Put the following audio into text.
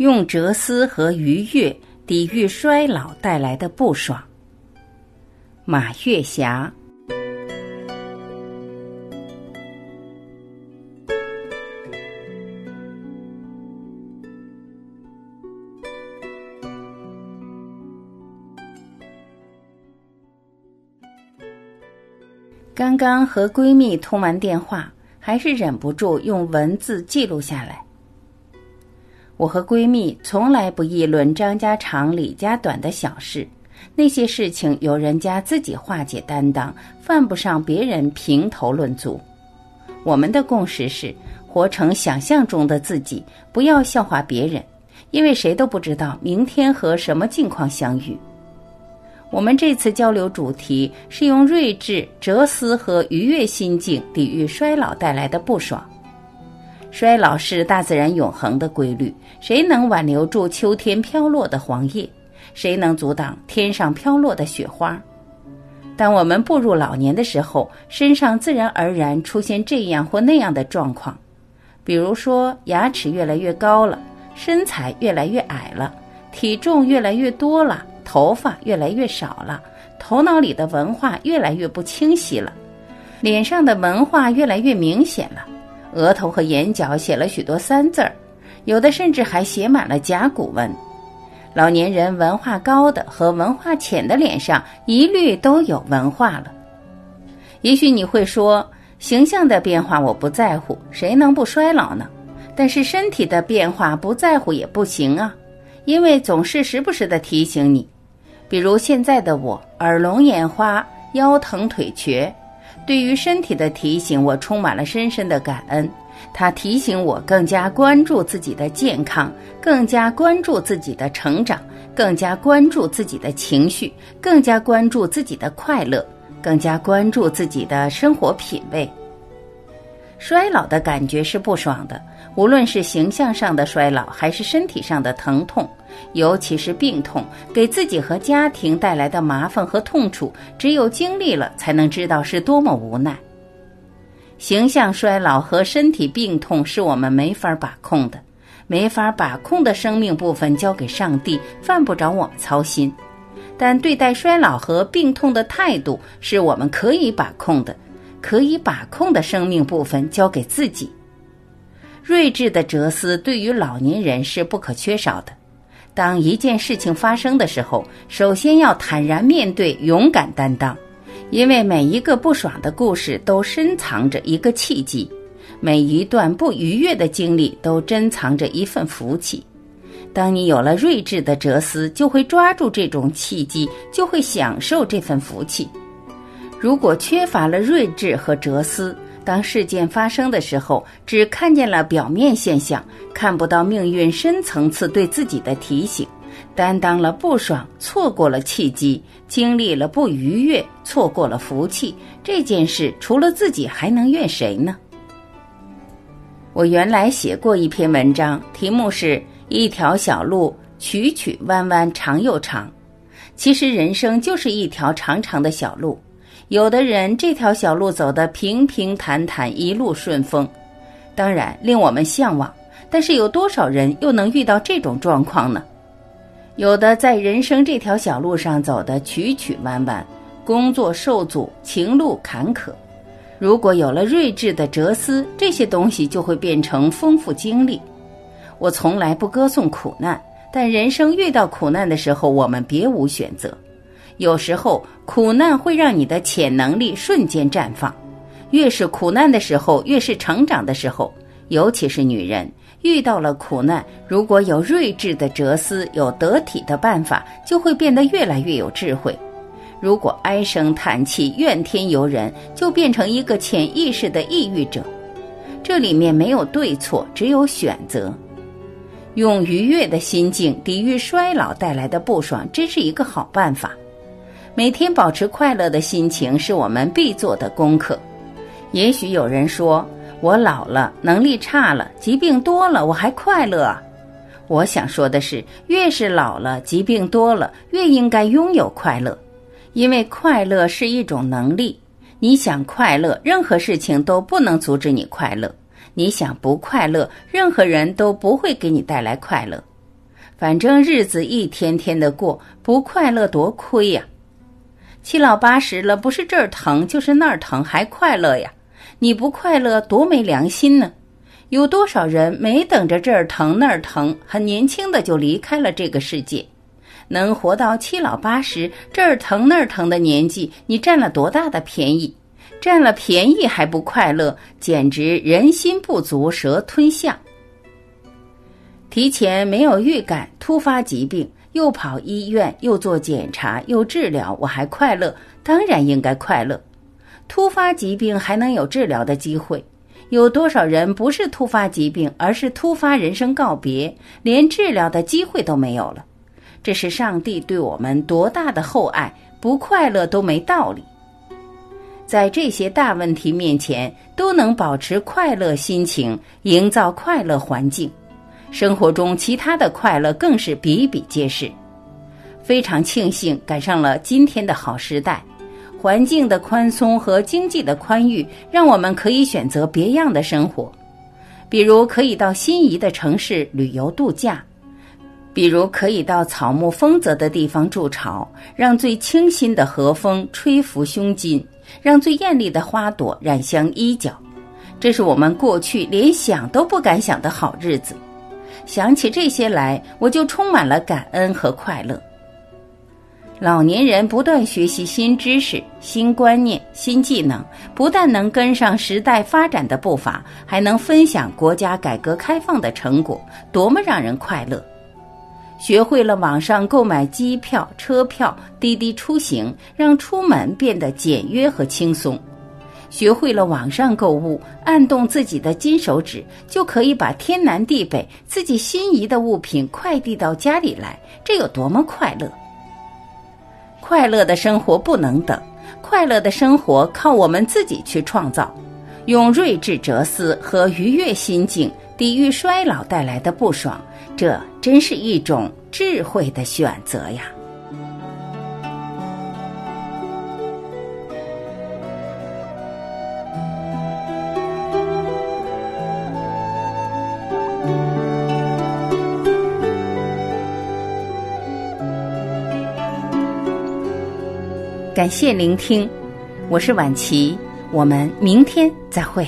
用哲思和愉悦抵御衰老带来的不爽。马月霞。刚刚和闺蜜通完电话，还是忍不住用文字记录下来。我和闺蜜从来不议论张家长李家短的小事，那些事情由人家自己化解担当，犯不上别人评头论足。我们的共识是：活成想象中的自己，不要笑话别人，因为谁都不知道明天和什么境况相遇。我们这次交流主题是用睿智、哲思和愉悦心境抵御衰老带来的不爽。衰老是大自然永恒的规律，谁能挽留住秋天飘落的黄叶？谁能阻挡天上飘落的雪花？当我们步入老年的时候，身上自然而然出现这样或那样的状况，比如说牙齿越来越高了，身材越来越矮了，体重越来越多了。头发越来越少了，头脑里的文化越来越不清晰了，脸上的文化越来越明显了，额头和眼角写了许多三字儿，有的甚至还写满了甲骨文。老年人文化高的和文化浅的脸上一律都有文化了。也许你会说，形象的变化我不在乎，谁能不衰老呢？但是身体的变化不在乎也不行啊，因为总是时不时的提醒你。比如现在的我，耳聋眼花，腰疼腿瘸，对于身体的提醒，我充满了深深的感恩。它提醒我更加关注自己的健康，更加关注自己的成长，更加关注自己的情绪，更加关注自己的快乐，更加关注自己的生活品味。衰老的感觉是不爽的。无论是形象上的衰老，还是身体上的疼痛，尤其是病痛，给自己和家庭带来的麻烦和痛楚，只有经历了才能知道是多么无奈。形象衰老和身体病痛是我们没法把控的，没法把控的生命部分交给上帝，犯不着我们操心。但对待衰老和病痛的态度是我们可以把控的，可以把控的生命部分交给自己。睿智的哲思对于老年人是不可缺少的。当一件事情发生的时候，首先要坦然面对，勇敢担当，因为每一个不爽的故事都深藏着一个契机，每一段不愉悦的经历都珍藏着一份福气。当你有了睿智的哲思，就会抓住这种契机，就会享受这份福气。如果缺乏了睿智和哲思，当事件发生的时候，只看见了表面现象，看不到命运深层次对自己的提醒，担当了不爽，错过了契机，经历了不愉悦，错过了福气。这件事除了自己还能怨谁呢？我原来写过一篇文章，题目是一条小路，曲曲弯弯，长又长。其实人生就是一条长长的小路。有的人这条小路走得平平坦坦，一路顺风，当然令我们向往。但是有多少人又能遇到这种状况呢？有的在人生这条小路上走得曲曲弯弯，工作受阻，情路坎坷。如果有了睿智的哲思，这些东西就会变成丰富经历。我从来不歌颂苦难，但人生遇到苦难的时候，我们别无选择。有时候苦难会让你的潜能力瞬间绽放，越是苦难的时候，越是成长的时候。尤其是女人遇到了苦难，如果有睿智的哲思，有得体的办法，就会变得越来越有智慧。如果唉声叹气、怨天尤人，就变成一个潜意识的抑郁者。这里面没有对错，只有选择。用愉悦的心境抵御衰老带来的不爽，真是一个好办法。每天保持快乐的心情是我们必做的功课。也许有人说我老了，能力差了，疾病多了，我还快乐？我想说的是，越是老了，疾病多了，越应该拥有快乐，因为快乐是一种能力。你想快乐，任何事情都不能阻止你快乐；你想不快乐，任何人都不会给你带来快乐。反正日子一天天的过，不快乐多亏呀。七老八十了，不是这儿疼就是那儿疼，还快乐呀？你不快乐多没良心呢！有多少人没等着这儿疼那儿疼，很年轻的就离开了这个世界？能活到七老八十，这儿疼那儿疼的年纪，你占了多大的便宜？占了便宜还不快乐，简直人心不足蛇吞象。提前没有预感，突发疾病，又跑医院，又做检查，又治疗，我还快乐？当然应该快乐。突发疾病还能有治疗的机会？有多少人不是突发疾病，而是突发人生告别，连治疗的机会都没有了？这是上帝对我们多大的厚爱！不快乐都没道理。在这些大问题面前，都能保持快乐心情，营造快乐环境，生活中其他的快乐更是比比皆是。非常庆幸赶上了今天的好时代，环境的宽松和经济的宽裕，让我们可以选择别样的生活，比如可以到心仪的城市旅游度假。比如可以到草木丰泽的地方筑巢，让最清新的和风吹拂胸襟，让最艳丽的花朵染香衣角。这是我们过去连想都不敢想的好日子。想起这些来，我就充满了感恩和快乐。老年人不断学习新知识、新观念、新技能，不但能跟上时代发展的步伐，还能分享国家改革开放的成果，多么让人快乐！学会了网上购买机票、车票、滴滴出行，让出门变得简约和轻松；学会了网上购物，按动自己的金手指，就可以把天南地北自己心仪的物品快递到家里来，这有多么快乐！快乐的生活不能等，快乐的生活靠我们自己去创造，用睿智哲思和愉悦心境抵御衰老带来的不爽。这真是一种智慧的选择呀！感谢聆听，我是晚琪，我们明天再会。